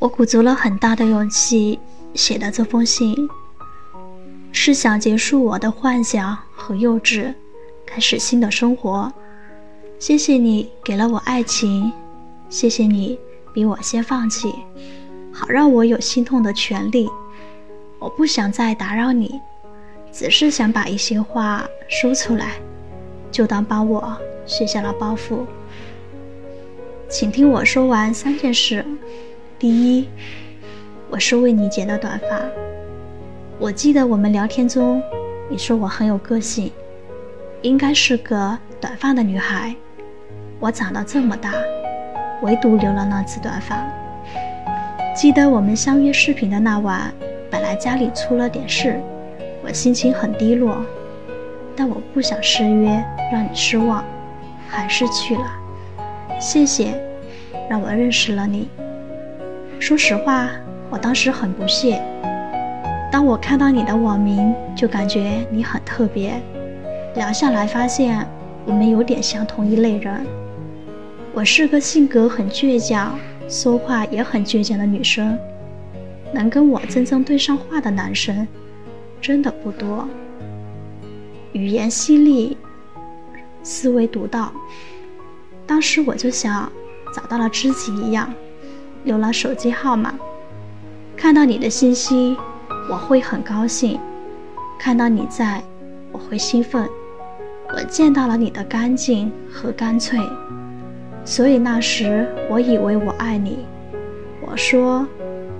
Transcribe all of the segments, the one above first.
我鼓足了很大的勇气写的这封信，是想结束我的幻想和幼稚，开始新的生活。谢谢你给了我爱情，谢谢你比我先放弃，好让我有心痛的权利。我不想再打扰你，只是想把一些话说出来，就当帮我卸下了包袱。请听我说完三件事。第一，我是为你剪的短发。我记得我们聊天中，你说我很有个性，应该是个短发的女孩。我长到这么大，唯独留了那次短发。记得我们相约视频的那晚，本来家里出了点事，我心情很低落，但我不想失约，让你失望，还是去了。谢谢，让我认识了你。说实话，我当时很不屑。当我看到你的网名，就感觉你很特别。聊下来发现，我们有点像同一类人。我是个性格很倔强、说话也很倔强的女生，能跟我真正对上话的男生，真的不多。语言犀利，思维独到。当时我就想，找到了知己一样。留了手机号码，看到你的信息，我会很高兴；看到你在，我会兴奋。我见到了你的干净和干脆，所以那时我以为我爱你。我说，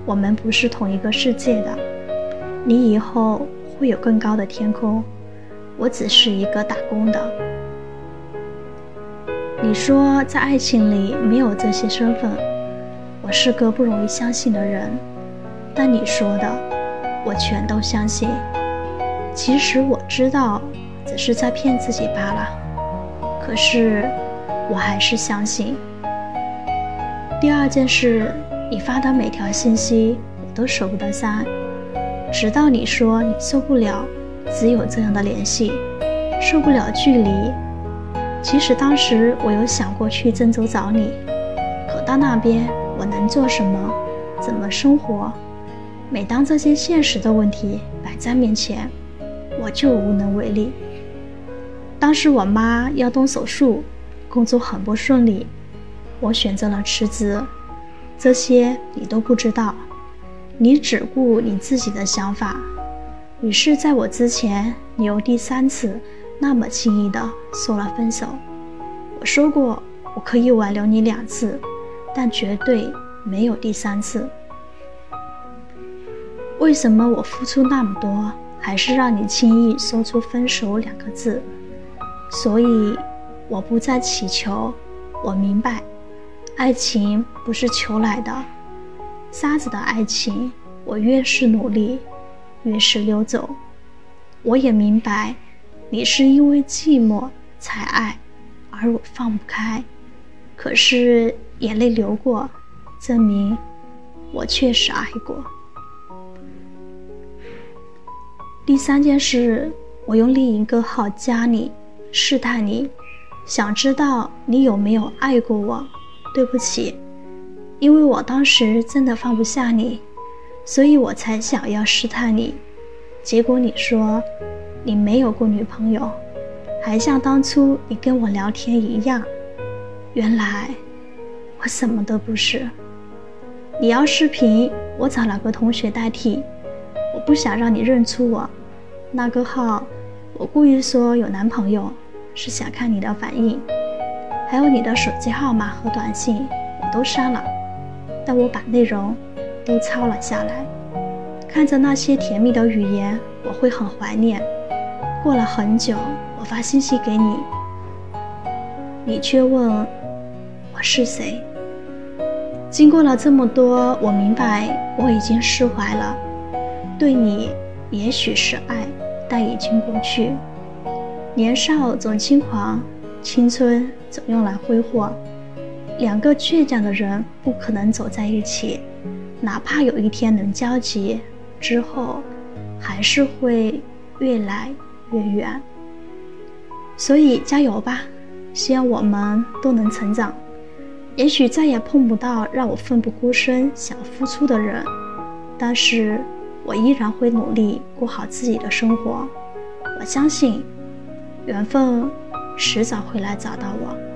我们不是同一个世界的，你以后会有更高的天空，我只是一个打工的。你说，在爱情里没有这些身份。我是个不容易相信的人，但你说的，我全都相信。其实我知道，只是在骗自己罢了。可是，我还是相信。第二件事，你发的每条信息，我都舍不得删，直到你说你受不了，只有这样的联系，受不了距离。其实当时我有想过去郑州找你，可到那边。我能做什么？怎么生活？每当这些现实的问题摆在面前，我就无能为力。当时我妈要动手术，工作很不顺利，我选择了辞职。这些你都不知道，你只顾你自己的想法。于是，在我之前，你又第三次那么轻易的说了分手。我说过，我可以挽留你两次。但绝对没有第三次。为什么我付出那么多，还是让你轻易说出分手两个字？所以，我不再祈求。我明白，爱情不是求来的。沙子的爱情，我越是努力，越是溜走。我也明白，你是因为寂寞才爱，而我放不开。可是。眼泪流过，证明我确实爱过。第三件事，我用另一个号加你，试探你，想知道你有没有爱过我。对不起，因为我当时真的放不下你，所以我才想要试探你。结果你说你没有过女朋友，还像当初你跟我聊天一样。原来。我什么都不是。你要视频，我找了个同学代替。我不想让你认出我。那个号，我故意说有男朋友，是想看你的反应。还有你的手机号码和短信，我都删了，但我把内容都抄了下来。看着那些甜蜜的语言，我会很怀念。过了很久，我发信息给你，你却问我是谁。经过了这么多，我明白我已经释怀了。对你，也许是爱，但已经过去。年少总轻狂，青春总用来挥霍。两个倔强的人不可能走在一起，哪怕有一天能交集，之后还是会越来越远。所以加油吧，希望我们都能成长。也许再也碰不到让我奋不顾身想付出的人，但是我依然会努力过好自己的生活。我相信，缘分迟早会来找到我。